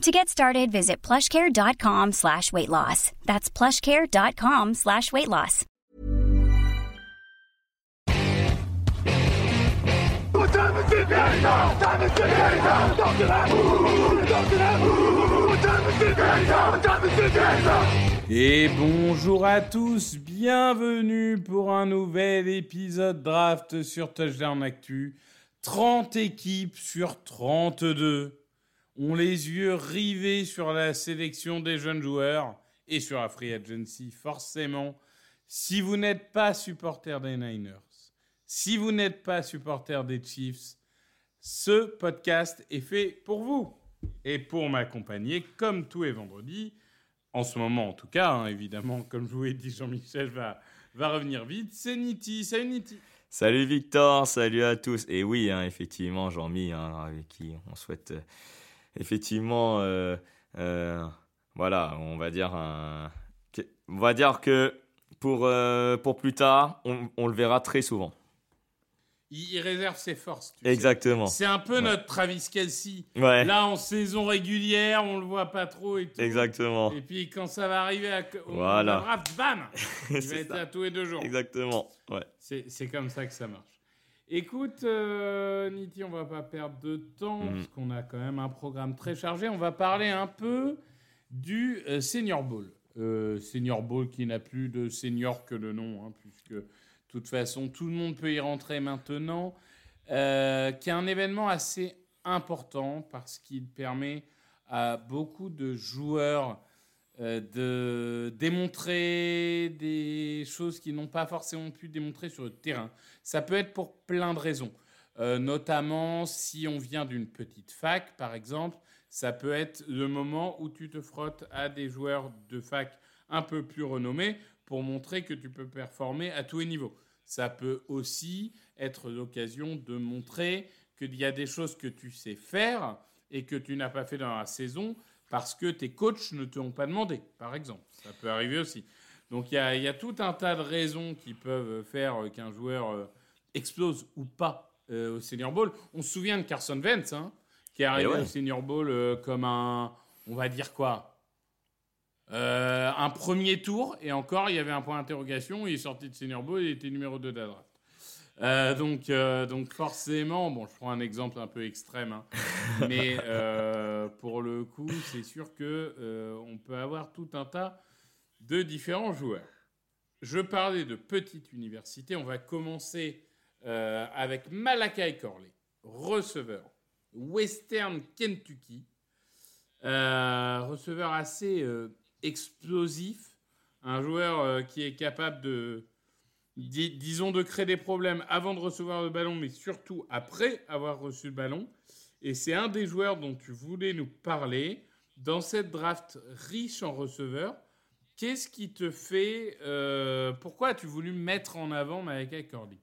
To get started, visit plushcare.com slash weight loss. That's plushcare.com slash weight loss. Et bonjour à tous, bienvenue pour un nouvel épisode draft sur Touchdown Actu. 30 équipes sur 32 ont les yeux rivés sur la sélection des jeunes joueurs et sur la free agency, forcément. Si vous n'êtes pas supporter des Niners, si vous n'êtes pas supporter des Chiefs, ce podcast est fait pour vous. Et pour m'accompagner, comme tous les vendredis, en ce moment en tout cas, hein, évidemment, comme je vous l'ai dit, Jean-Michel va, va revenir vite, c'est Niti. Salut Niti. Salut Victor, salut à tous. Et oui, hein, effectivement, Jean-Mi, hein, avec qui on souhaite euh, effectivement, euh, euh, voilà, on va dire, un- on va dire que pour, euh, pour plus tard, on, on le verra très souvent. Il, il réserve ses forces. tu. Exactement. C'est un peu Ouais. notre Travis Kelsey. Ouais, Là, en saison régulière, on le voit pas trop et tout. exactement. Et puis quand ça va arriver à, au Voilà. draft, bam Il va être les deux jours. Exactement. Ouais. C'est comme ça que ça marche. Écoute, euh, Niti, on va pas perdre de temps Mhm. parce qu'on a quand même un programme très chargé. On va parler un peu du euh, Senior Bowl. Euh, senior Bowl qui n'a plus de senior que le nom, hein, puisque de toute façon tout le monde peut y rentrer maintenant. Euh, qui est un événement assez important parce qu'il permet à beaucoup de joueurs de démontrer des choses qu'ils n'ont pas forcément pu démontrer sur le terrain. Ça peut être pour plein de raisons. Euh, notamment si on vient d'une petite fac, par exemple, ça peut être le moment où tu te frottes à des joueurs de fac un peu plus renommés pour montrer que tu peux performer à tous les niveaux. Ça peut aussi être l'occasion de montrer qu'il y a des choses que tu sais faire et que tu n'as pas fait dans la saison parce que tes coachs ne te l'ont pas demandé, par exemple. Ça peut arriver aussi. Donc il y a, il y a tout un tas de raisons qui peuvent faire qu'un joueur euh, explose ou pas euh, au Senior Bowl. On se souvient de Carson Wentz, hein, qui est arrivé ouais. au Senior Bowl euh, comme un, on va dire quoi Euh, Un premier tour, et encore, il y avait un point d'interrogation, il est sorti de Senior Bowl, il était numéro 2 de la draft. Euh, donc, euh, donc forcément, bon, je prends un exemple un peu extrême, hein, mais euh, pour le coup, c'est sûr que on peut avoir tout un tas de différents joueurs. Je parlais de petite université. On va commencer avec Malakai Corley, receveur, Western Kentucky, receveur assez explosif, un joueur qui est capable de, dis- disons, de créer des problèmes avant de recevoir le ballon, mais surtout après avoir reçu le ballon. Et c'est un des joueurs dont tu voulais nous parler dans cette draft riche en receveurs. Qu'est-ce qui te fait. euh, pourquoi as-tu voulu mettre en avant Malakai Corley?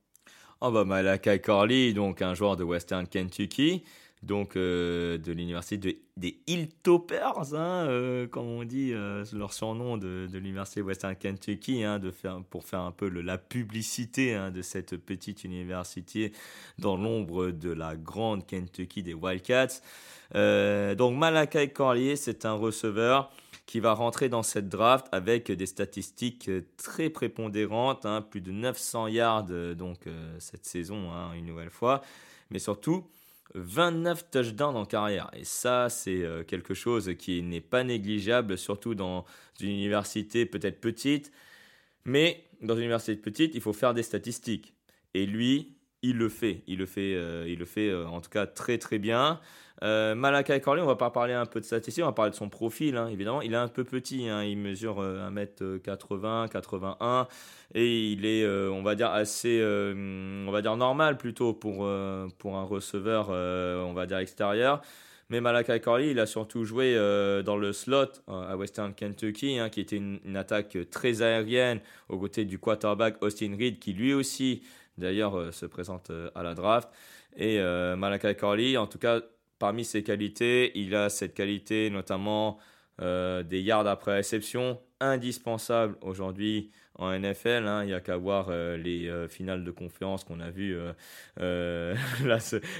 Oh bah Malakai Corley, donc un joueur de Western Kentucky, donc euh, de l'université de- des Hilltoppers, hein, euh, comme on dit, euh, leur surnom de, de l'université Western Kentucky, hein, pour faire un peu la publicité hein, de cette petite université dans l'ombre de la grande Kentucky des Wildcats. Donc Malakai Corley, c'est un receveur qui va rentrer dans cette draft avec des statistiques très prépondérantes, plus de 900 yards donc cette saison, une nouvelle fois, mais surtout 29 touchdowns en carrière. Et ça, c'est euh, quelque chose qui n'est pas négligeable, surtout dans une université peut-être petite, Mais dans une université petite, il faut faire des statistiques. Et lui, il le fait. Il le fait, euh, il le fait euh, en tout cas très très bien. Euh, Malakai Corley, on va pas parler un peu de statistiques, on va parler de son profil, hein, évidemment. Il est un peu petit, hein, il mesure 1m80, 81, et il est, on va dire, assez, on va dire normal plutôt pour, pour un receveur, on va dire, extérieur. Mais Malakai Corley, il a surtout joué dans le slot à Western Kentucky, hein, qui était une, une, attaque très aérienne, aux côtés du quarterback Austin Reed, qui lui aussi d'ailleurs euh, se présente euh, à la draft. Et euh, Malakai Corley, en tout cas, parmi ses qualités, il a cette qualité notamment des yards après réception, indispensable aujourd'hui en NFL. Hein. Il n'y a qu'à voir les finales de conférence qu'on a vues le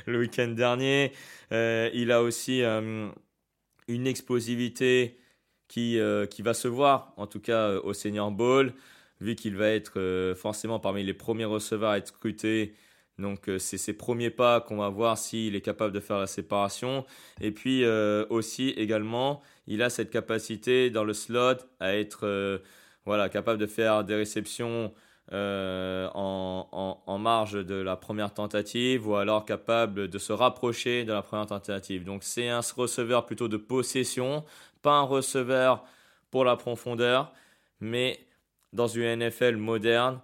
week-end dernier. il a aussi une explosivité qui, qui va se voir, en tout cas au Senior Bowl vu qu'il va être euh, forcément parmi les premiers receveurs à être scrutés. Donc euh, c'est ses premiers pas qu'on va voir s'il est capable de faire la séparation. Et puis euh, aussi également, il a cette capacité dans le slot à être voilà, capable de faire des réceptions en, en, marge de la première tentative ou alors capable de se rapprocher de la première tentative. Donc c'est un receveur plutôt de possession, pas un receveur pour la profondeur, mais dans une NFL moderne,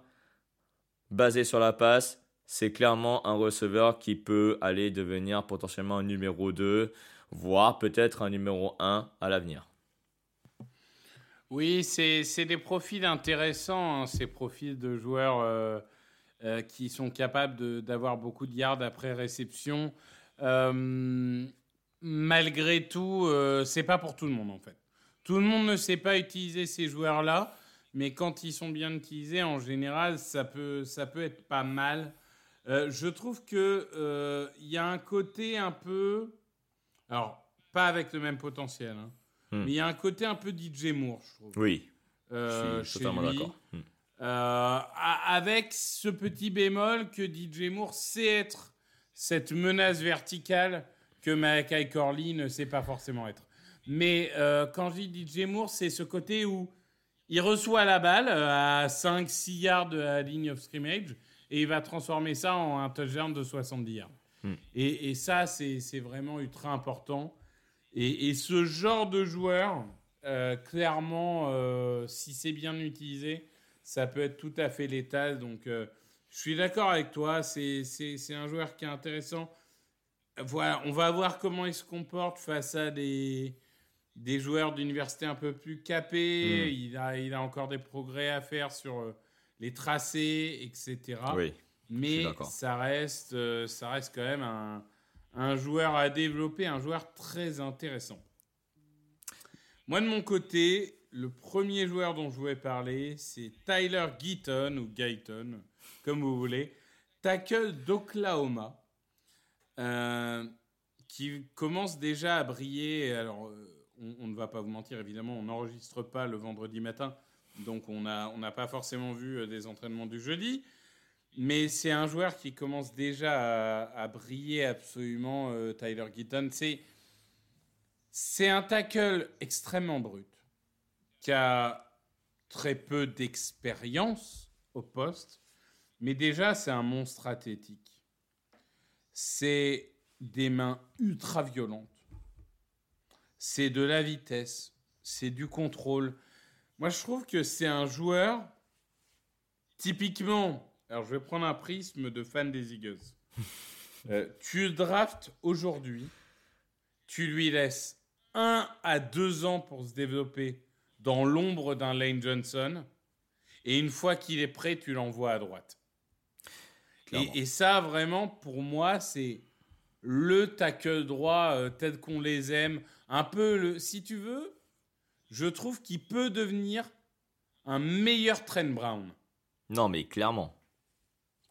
basée sur la passe, c'est clairement un receveur qui peut aller devenir potentiellement un numéro 2, voire peut-être un numéro 1 à l'avenir. Oui, c'est des profils intéressants, hein, ces profils de joueurs euh, euh, qui sont capables d'avoir beaucoup de yards après réception. Euh, malgré tout, c'est pas pour tout le monde en fait. Tout le monde ne sait pas utiliser ces joueurs-là mais quand ils sont bien utilisés, en général, ça peut, ça peut être pas mal. Euh, je trouve que euh, il y a un côté un peu, alors pas avec le même potentiel, hein, hmm. mais il y a un côté un peu DJ Moore, je trouve. Oui. Euh, je suis totalement d'accord. Hmm. avec ce petit bémol que DJ Moore sait être cette menace verticale que Malakai Corley ne sait pas forcément être. Mais quand je dis DJ Moore, c'est ce côté où il reçoit la balle euh, à 5-6 yards de la ligne of scrimmage et il va transformer ça en un touchdown de 70 yards. Hmm. Et, ça, c'est vraiment ultra important. Et, ce genre de joueur, euh, clairement, euh, si c'est bien utilisé, ça peut être tout à fait létal. Donc, je suis d'accord avec toi. C'est un joueur qui est intéressant. Voilà, on va voir comment il se comporte face à des, des joueurs d'université un peu plus capés. Hmm. Il, a, il a encore des progrès à faire sur euh, les tracés, etc. Oui, Mais ça reste, euh, ça reste quand même un, un, joueur à développer, un joueur très intéressant. Moi, de mon côté, le premier joueur dont je voulais parler, c'est Tyler Guyton, ou Guyton, comme vous voulez, tackle d'Oklahoma, euh, qui commence déjà à briller. Alors, on, ne va pas vous mentir, évidemment, on n'enregistre pas le vendredi matin, donc on n'a pas forcément vu euh, des entraînements du jeudi. Mais c'est un joueur qui commence déjà à, briller absolument, euh, Tyler Gitton. C'est un tackle extrêmement brut, qui a très peu d'expérience au poste, mais déjà c'est un monstre athlétique. C'est des mains ultra violentes c'est de la vitesse, c'est du contrôle. Moi, je trouve que c'est un joueur, typiquement, alors je vais prendre un prisme de fan des Eagles. Euh, tu draftes aujourd'hui, tu lui laisses un à deux ans pour se développer dans l'ombre d'un Lane Johnson, et une fois qu'il est prêt, tu l'envoies à droite. Et, ça, vraiment, pour moi, c'est le tackle droit euh, tel qu'on les aime, un peu le, si tu veux, je trouve qu'il peut devenir un meilleur Trent Brown. Non, mais clairement.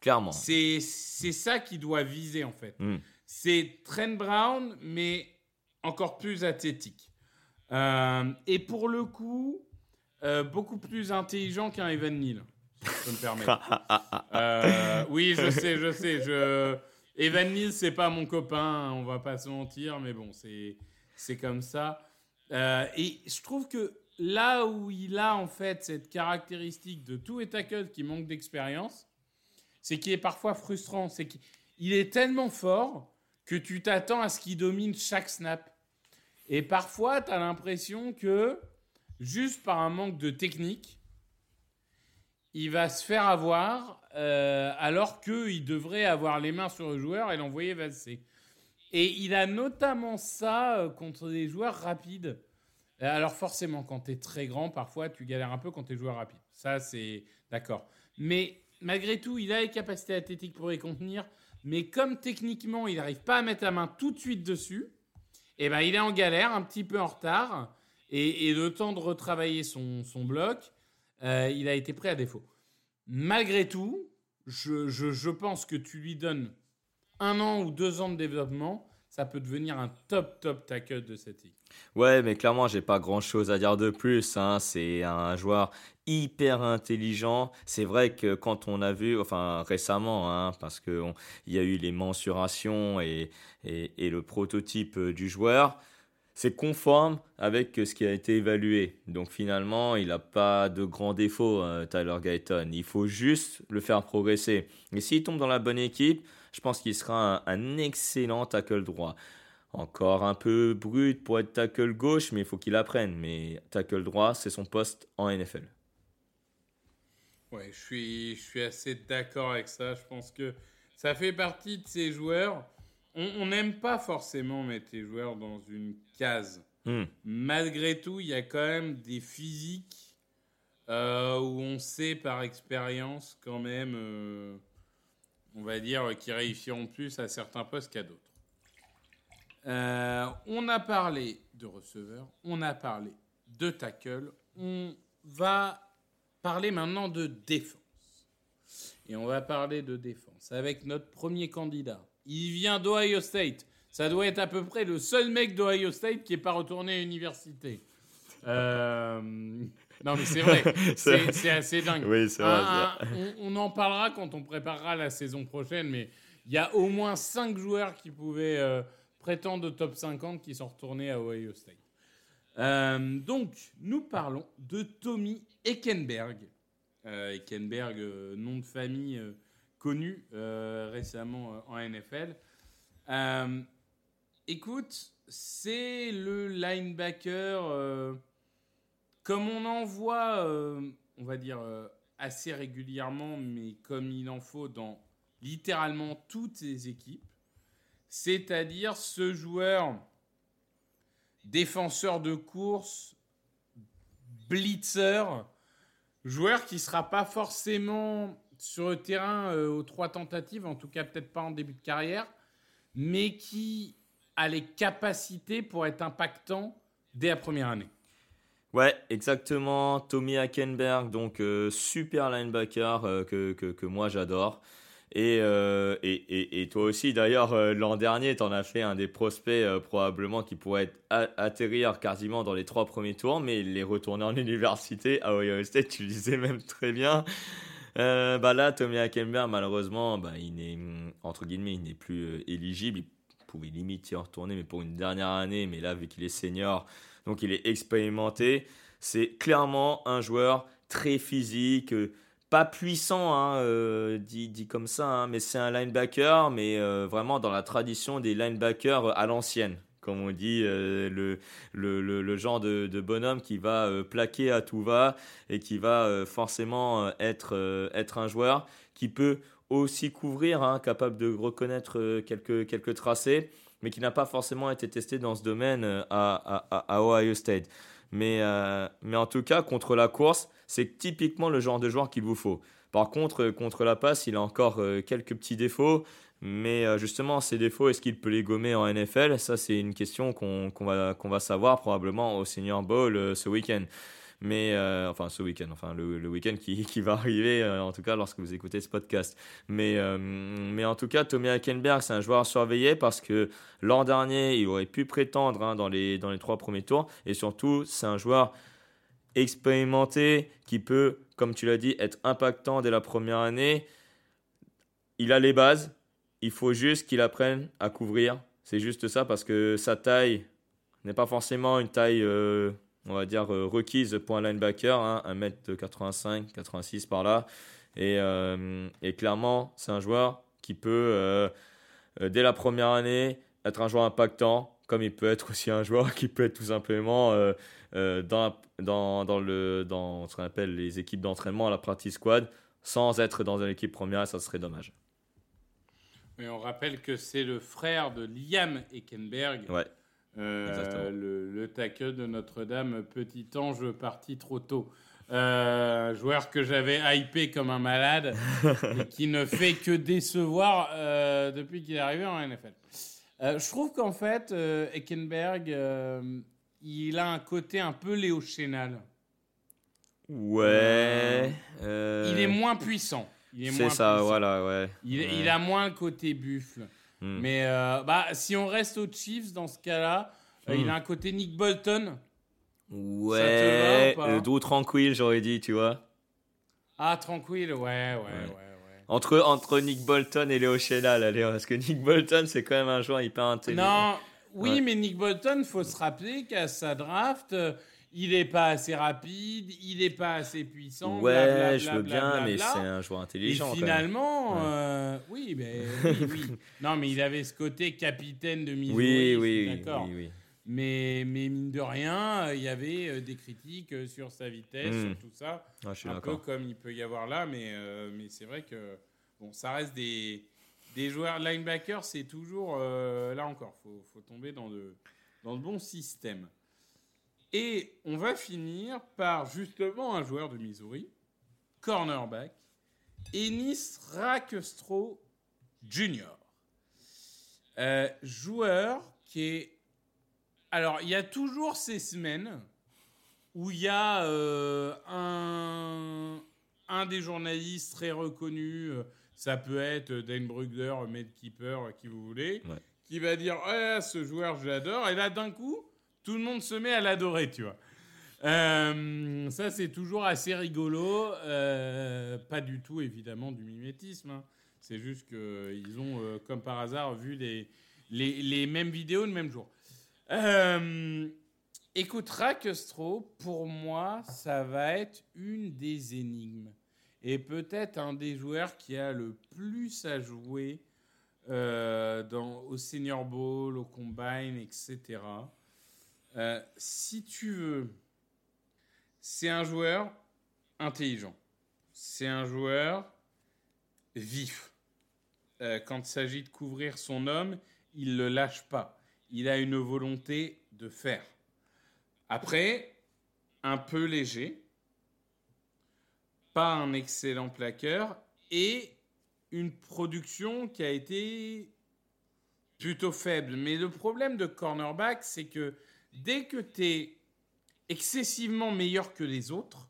Clairement. C'est, ça qu'il doit viser, en fait. Hmm. C'est Trent Brown, mais encore plus athlétique. Euh, et pour le coup, euh, beaucoup plus intelligent qu'un Evan Neal, si je peux me permettre. Euh, oui, je sais, je sais. Je... Evan Neal, c'est pas mon copain, on va pas se mentir, mais bon, c'est c'est comme ça. Euh, et je trouve que là où il a en fait cette caractéristique de tout tackle qui manque d'expérience, c'est qu'il est parfois frustrant. C'est qu'il est tellement fort que tu t'attends à ce qu'il domine chaque snap. Et parfois, tu as l'impression que, juste par un manque de technique, il va se faire avoir euh, alors qu'il devrait avoir les mains sur le joueur et l'envoyer valser. Et il a notamment ça euh, contre des joueurs rapides. Euh, alors forcément, quand tu es très grand, parfois tu galères un peu quand tu es joueur rapide. Ça, c'est d'accord. Mais malgré tout, il a les capacités athlétiques pour les contenir. Mais comme techniquement, il n'arrive pas à mettre la main tout de suite dessus, eh ben, il est en galère, un petit peu en retard. Et, le temps de retravailler son, son bloc, euh, il a été prêt à défaut. Malgré tout, je, pense que tu lui donnes un an ou deux ans de développement, ça peut devenir un top, top tackle de cette ligue. Ouais, mais clairement, j'ai pas grand chose à dire de plus. Hein. C'est un joueur hyper intelligent. C'est vrai que quand on a vu, enfin récemment, hein, parce qu'il y a eu les mensurations et, le prototype du joueur, c'est conforme avec ce qui a été évalué. Donc finalement, il n'a pas de grands défauts, euh, Tyler Guyton. Il faut juste le faire progresser. Et s'il tombe dans la bonne équipe, je pense qu'il sera un, excellent tackle droit. Encore un peu brut pour être tackle gauche, mais il faut qu'il apprenne. Mais tackle droit, c'est son poste en NFL. Ouais, je suis, je suis assez d'accord avec ça. Je pense que ça fait partie de ces joueurs. On n'aime pas forcément mettre les joueurs dans une case. Hmm. Malgré tout, il y a quand même des physiques euh, où on sait par expérience quand même. Euh, on va dire, qui réussiront plus à certains postes qu'à d'autres. Euh, on a parlé de receveur, on a parlé de tackle, on va parler maintenant de défense. Et on va parler de défense avec notre premier candidat. Il vient d'Ohio State. Ça doit être à peu près le seul mec d'Ohio State qui n'est pas retourné à l'université. Euh, non, mais c'est vrai. c'est assez dingue. Oui, c'est vrai. on, en parlera quand on préparera la saison prochaine, mais il y a au moins 5 joueurs qui pouvaient euh, prétendre au top 50 qui sont retournés à Ohio State. Euh, donc, nous parlons de Tommy Eckenberg. Eckenberg, nom de famille connu récemment en NFL. écoute, c'est le linebacker comme on en voit, euh, on va dire, euh, assez régulièrement, mais comme il en faut dans littéralement toutes les équipes, c'est-à-dire ce joueur défenseur de course, blitzer, joueur qui ne sera pas forcément sur le terrain euh, aux trois tentatives, en tout cas peut-être pas en début de carrière, mais qui a les capacités pour être impactant dès la première année. Ouais, exactement. Tommy Hackenberg, donc euh, super linebacker euh, que, que, moi j'adore. Et, et, et, et, toi aussi, d'ailleurs, l'an dernier, tu en as fait un des prospects probablement qui pourrait atterrir quasiment dans les trois premiers tours, mais il est retourné en université à Ohio State, tu le disais même très bien. Bah là, Tommy Hackenberg, malheureusement, bah, il n'est, entre guillemets, il n'est plus éligible. Il pouvait limite y retourner, mais pour une dernière année. Mais là, vu qu'il est senior, donc il est expérimenté. C'est clairement un joueur très physique, euh, pas puissant, hein, euh, dit, comme ça, hein, mais c'est un linebacker, mais euh, vraiment dans la tradition des linebackers à l'ancienne. Comme on dit, le, le, genre de, bonhomme qui va plaquer à tout va et qui va forcément être, être un joueur qui peut aussi couvrir, hein, capable de reconnaître quelques, quelques tracés mais qui n'a pas forcément été testé dans ce domaine euh, à, à, Ohio State. Mais, euh, mais en tout cas, contre la course, c'est typiquement le genre de joueur qu'il vous faut. Par contre, euh, contre la passe, il a encore quelques petits défauts. Mais justement, ces défauts, est-ce qu'il peut les gommer en NFL Ça, c'est une question qu'on va, savoir probablement au Senior Bowl ce week-end mais euh, enfin ce week-end, enfin le, week-end qui, va arriver, euh, en tout cas lorsque vous écoutez ce podcast. Mais, euh, en tout cas, Tommy Hackenberg, c'est un joueur à surveiller parce que l'an dernier, il aurait pu prétendre hein, dans les trois premiers tours, et surtout, c'est un joueur expérimenté qui peut, comme tu l'as dit, être impactant dès la première année. Il a les bases, il faut juste qu'il apprenne à couvrir. C'est juste ça parce que sa taille n'est pas forcément une taille on va dire, euh, requise pour un linebacker, hein, 1m85, 86 par là. Et, euh, et clairement, c'est un joueur qui peut, euh, euh, dès la première année, être un joueur impactant, comme il peut être aussi un joueur qui peut être tout simplement euh, euh, dans, dans, dans, le, dans ce qu'on appelle les équipes d'entraînement la practice squad, sans être dans une équipe première, ça serait dommage. Mais on rappelle que c'est le frère de Liam Eckenberg, Ouais. euh, le, le tackle de Notre-Dame, petit ange parti trop tôt. Euh, joueur que j'avais hypé comme un malade et qui ne fait que décevoir euh, depuis qu'il est arrivé en NFL. Euh, je trouve qu'en fait, Eckenberg, il a un côté un peu Léo Chénal. Ouais. Il est moins puissant. C'est ça, puissant. voilà, ouais. Il, Ouais. il a moins le côté buffle. Hmm. Mais euh, bah, si on reste aux Chiefs dans ce cas-là, euh, Hmm. il a un côté Nick Bolton. Ouais, pas euh, dos tranquille, j'aurais dit, tu vois. Ah, tranquille, ouais, ouais, ouais. ouais. Entre, entre Nick Bolton et Léo allez, parce que Nick Bolton, c'est quand même un joueur hyper intelligent. Non, oui, Ouais. mais Nick Bolton, faut se rappeler qu'à sa draft, il n'est pas assez rapide, il n'est pas assez puissant. Ouais, je veux bien, mais c'est un joueur Et intelligent. quand même. finalement, Ouais. euh, oui, ben, oui, oui. Non, mais il avait ce côté capitaine de Missouri. Oui, oui, oui, d'accord. oui, oui. Mais, mais mine de rien, euh, il y avait euh, des critiques sur sa vitesse, sur tout ça. Ah, je suis un peu comme il peut y avoir là, mais, euh, mais c'est vrai que bon, ça reste des, des joueurs linebackers, c'est toujours euh, là encore, faut, faut tomber dans de, dans le bon système. Et on va finir par justement un joueur de Missouri, cornerback, Ennis Rackestro Jr. Euh, joueur qui est alors, il y a toujours ces semaines où il y a euh, un, un des journalistes très reconnus, euh, ça peut être Dan Brugler, Medkeeper, qui vous voulez, Ouais. qui va dire Ouais, ce joueur, je l'adore. Et là, d'un coup, tout le monde se met à l'adorer, tu vois. Euh, ça, c'est toujours assez rigolo. Euh, pas du tout, évidemment, du mimétisme. hein. C'est juste qu'ils ont, euh, comme par hasard, vu les, les, mêmes vidéos le même jour. Écoute, Rackestro, pour moi, ça va être une des énigmes. Et peut-être un des joueurs qui a le plus à jouer dans, au Senior Bowl, au Combine, etc. Euh, si tu veux, c'est un joueur intelligent. C'est un joueur vif. Euh, quand il s'agit de couvrir son homme, il ne le lâche pas. Il a une volonté de faire. Après, un peu léger, pas un excellent plaqueur et une production qui a été plutôt faible. Mais le problème de cornerback, c'est que dès que tu es excessivement meilleur que les autres,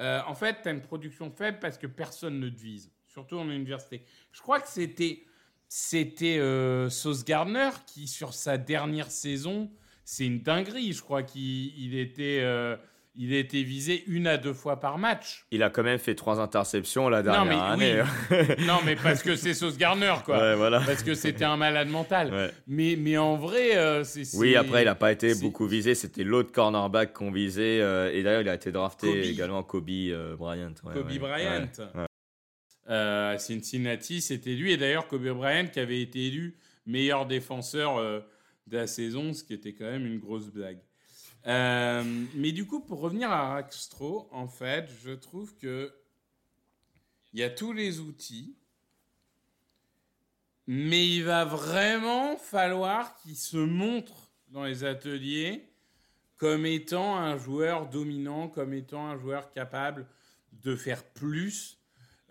euh, en fait, tu as une production faible parce que personne ne te vise, surtout en université. Je crois que c'était c'était euh, Sauce Gardner qui, sur sa dernière saison, c'est une dinguerie. Je crois qu'il il était, euh, il était visé une à deux fois par match. Il a quand même fait trois interceptions la Non, dernière mais année. hein. oui. non, mais parce que c'est Sauce Gardner, quoi. ouais, voilà. Parce que c'était un malade mental. Ouais. Mais, mais en vrai, euh, c'est. Oui, après, il n'a pas été beaucoup visé. C'était l'autre cornerback qu'on visait. euh, et d'ailleurs, il a été drafté Kobe. également Kobe euh, Bryant. ouais, Kobe. Bryant. À Cincinnati, c'était lui. Et d'ailleurs, Kobe Bryant qui avait été élu meilleur défenseur de la saison, ce qui était quand même une grosse blague. Euh, mais du coup, pour revenir à Rackstro, en fait, je trouve que il y a tous les outils, mais il va vraiment falloir qu'il se montre dans les ateliers comme étant un joueur dominant, comme étant un joueur capable de faire plus,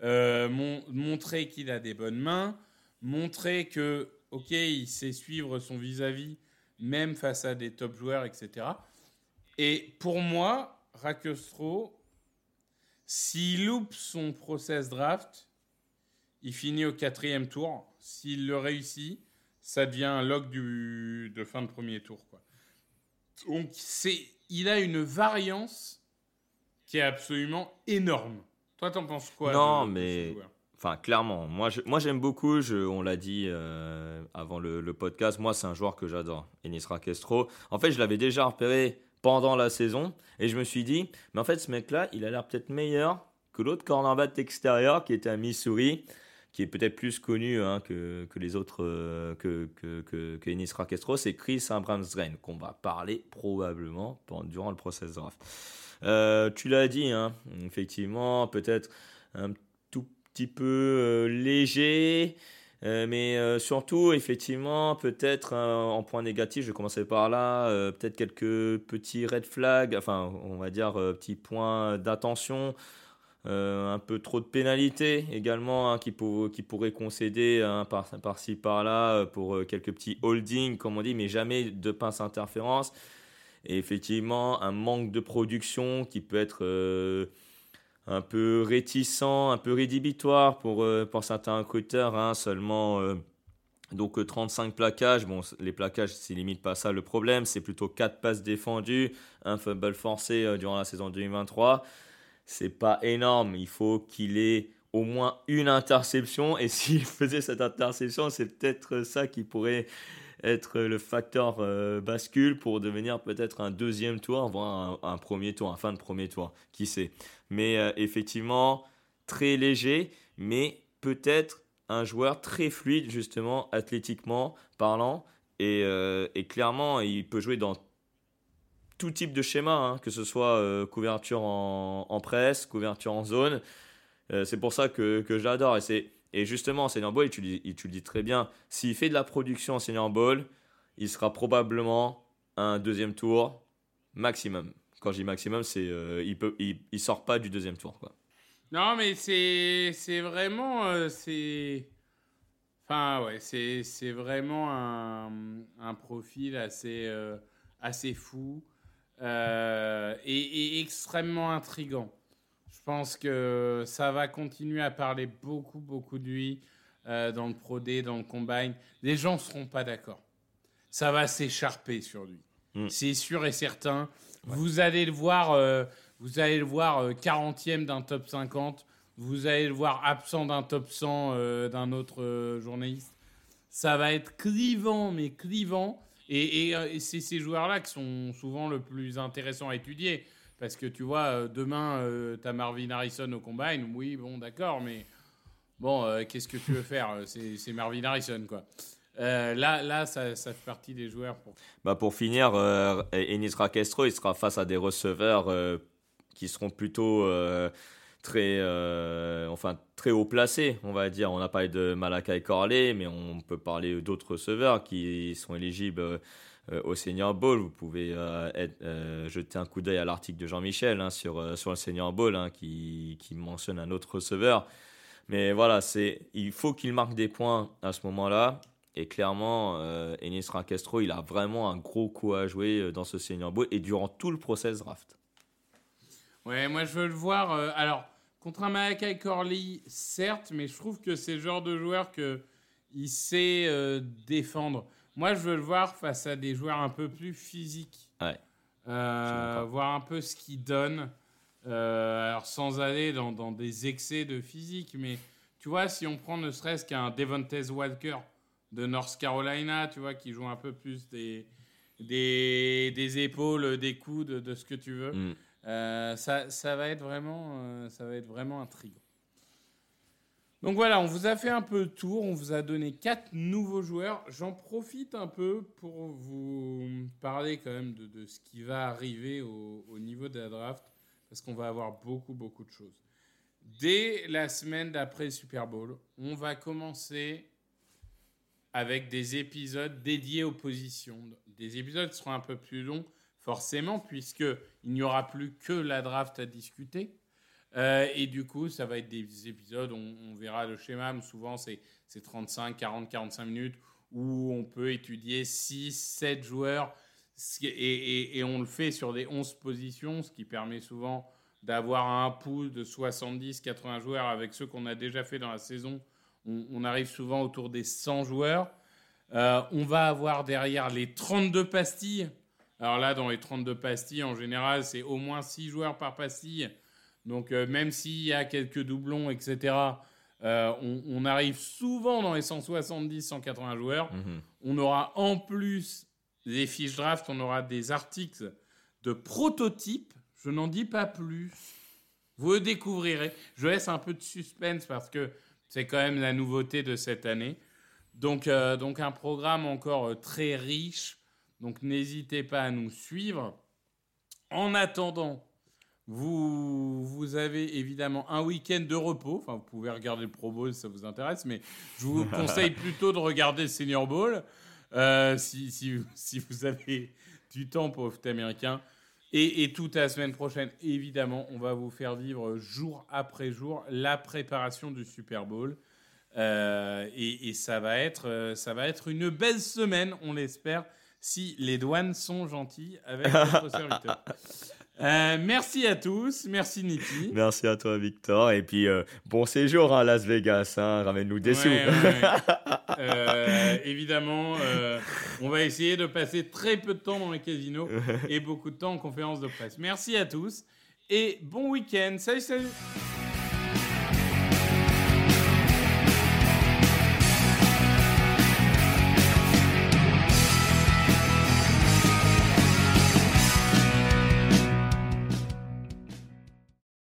euh, mon- montrer qu'il a des bonnes mains, montrer que, ok, il sait suivre son vis-à-vis, même face à des top joueurs, etc. Et pour moi, Rackestro, s'il loupe son process draft, il finit au quatrième tour. S'il le réussit, ça devient un lock du, de fin de premier tour. Quoi. Donc, c'est, il a une variance qui est absolument énorme. Toi, t'en penses quoi Non, de- mais- Enfin, clairement, moi, je- moi j'aime beaucoup, je, on l'a dit euh, avant le, le podcast, moi c'est un joueur que j'adore, Enis Rackestro. En fait, je l'avais déjà repéré pendant la saison. Et je me suis dit, mais en fait, ce mec-là, il a l'air peut-être meilleur que l'autre cornerback extérieur qui était à Missouri, qui est peut-être plus connu hein, que, que, les autres, euh, que, que, que, que Ennis Rakestro, c'est Chris Abrams-Drain, qu'on va parler probablement pendant, durant le process draft. Euh, tu l'as dit, hein, effectivement, peut-être un tout petit peu euh, léger. Euh, mais euh, surtout, effectivement, peut-être en point négatif, je vais commencer par là, euh, peut-être quelques petits red flags, enfin, on va dire petits points d'attention, un peu trop de pénalités également hein, qui, pour, qui pourraient concéder hein, par, par-ci par-là pour quelques petits holdings, comme on dit, mais jamais de pince interférence. Et effectivement, un manque de production qui peut être un peu réticent, un peu rédhibitoire pour, euh, certains recruteurs. Hein, seulement euh, donc 35 euh, plaquages. Bon, les plaquages, c'est limite pas ça le problème. C'est plutôt 4 passes défendues, un fumble forcé durant la saison 2023. C'est pas énorme. Il faut qu'il ait au moins une interception. Et s'il faisait cette interception, c'est peut-être ça qui pourrait être le facteur bascule pour devenir peut-être un deuxième tour, voire un, premier tour, un fin de premier tour. Qui sait? Mais euh, effectivement très léger, mais peut-être un joueur très fluide justement athlétiquement parlant et, euh, clairement il peut jouer dans tout type de schéma, hein, que ce soit euh, couverture en, presse, couverture en zone. c'est pour ça que, que je l'adore. Et, c'est, et justement, en senior ball, tu, tu le dis très bien, s'il fait de la production en senior ball, il sera probablement un deuxième tour maximum. Quand je dis maximum, c'est euh, il peut il, sort pas du deuxième tour quoi. Non mais c'est c'est vraiment euh, c'est enfin ouais c'est c'est vraiment un, un profil assez euh, assez fou et, et, extrêmement intrigant. Je pense que ça va continuer à parler beaucoup beaucoup de lui dans le Pro D, dans le Combine. Les gens seront pas d'accord. Ça va s'écharper sur lui. Mm. C'est sûr et certain. Vous allez le voir, euh, vous allez le voir 40e euh, d'un top 50. Vous allez le voir absent d'un top 100 euh, d'un autre journaliste. Ça va être clivant, mais clivant. Et, c'est ces joueurs-là qui sont souvent le plus intéressants à étudier. Parce que tu vois, demain, tu as Marvin Harrison au combine. Oui, bon, d'accord, mais bon, qu'est-ce que tu veux faire C'est Marvin Harrison, quoi. Euh, là, là ça, fait partie des joueurs. Pour, bah pour finir, euh, Enis Rakestro, il sera face à des receveurs euh, qui seront plutôt euh, très, enfin, très haut placés, on va dire. On a parlé de Malakai Corley, mais on peut parler d'autres receveurs qui sont éligibles au Senior Bowl. Vous pouvez être, jeter un coup d'œil à l'article de Jean-Michel hein, sur, sur le Senior Bowl hein, qui, qui mentionne un autre receveur. Mais voilà, il faut qu'il marque des points à ce moment-là. Et clairement, euh, Enis Rancastro, il a vraiment un gros coup à jouer euh, dans ce Senior Bowl et durant tout le process draft. Ouais, moi je veux le voir. Euh, alors, contre un Malakai Corley, certes, mais je trouve que c'est le genre de joueur que il sait euh, défendre. Moi, je veux le voir face à des joueurs un peu plus physiques. Ouais. voir un peu ce qu'il donne. alors, sans aller dans, dans, des excès de physique, mais tu vois, si on prend ne serait-ce qu'un Devontae Walker de North Carolina, tu vois, qui joue un peu plus des, des, des épaules, des coudes, de ce que tu veux. Mm. Euh, ça, ça, va être vraiment, euh, ça va être vraiment intriguant. Donc voilà, on vous a fait un peu le tour, on vous a donné quatre nouveaux joueurs. J'en profite un peu pour vous parler quand même de, ce qui va arriver au, au, niveau de la draft, parce qu'on va avoir beaucoup, beaucoup de choses. Dès la semaine d'après le Super Bowl, on va commencer avec des épisodes dédiés aux positions. Des épisodes seront un peu plus longs, forcément, puisqu'il n'y aura plus que la draft à discuter. Euh, et du coup, ça va être des épisodes, on, on verra le schéma, souvent c'est 35, 40, 45 minutes, où on peut étudier 6, 7 joueurs, et, on le fait sur des 11 positions, ce qui permet souvent d'avoir un pool de 70, 80 joueurs avec ceux qu'on a déjà fait dans la saison on, arrive souvent autour des 100 joueurs. Euh, on va avoir derrière les 32 pastilles. Alors là, dans les 32 pastilles, en général, c'est au moins 6 joueurs par pastille. Donc euh, même s'il y a quelques doublons, etc., euh, on, arrive souvent dans les 170-180 joueurs. Mhm. On aura en plus des fiches draft, on aura des articles de prototype. Je n'en dis pas plus. Vous découvrirez. Je laisse un peu de suspense parce que c'est quand même la nouveauté de cette année. Donc, euh, donc un programme encore très riche. Donc n'hésitez pas à nous suivre. En attendant, vous, vous avez évidemment un week-end de repos. Enfin, vous pouvez regarder le Pro Bowl si ça vous intéresse, mais je vous conseille plutôt de regarder le Senior Bowl euh, si, si, si vous avez du temps pour le foot américain. Et, et toute la semaine prochaine, évidemment, on va vous faire vivre jour après jour la préparation du Super Bowl. Euh, et, et ça, va être, euh, ça va être une belle semaine, on l'espère, si les douanes sont gentilles avec notre serviteur. Euh, merci à tous, merci Niki. Merci à toi, Victor. Et puis, euh, bon séjour à Las Vegas. Hein. Ramène-nous des Ouais, sous. ouais, ouais. Euh, évidemment, on va essayer de passer très peu de temps dans les casinos et beaucoup de temps en conférence de presse. Merci à tous et bon week-end. Salut, salut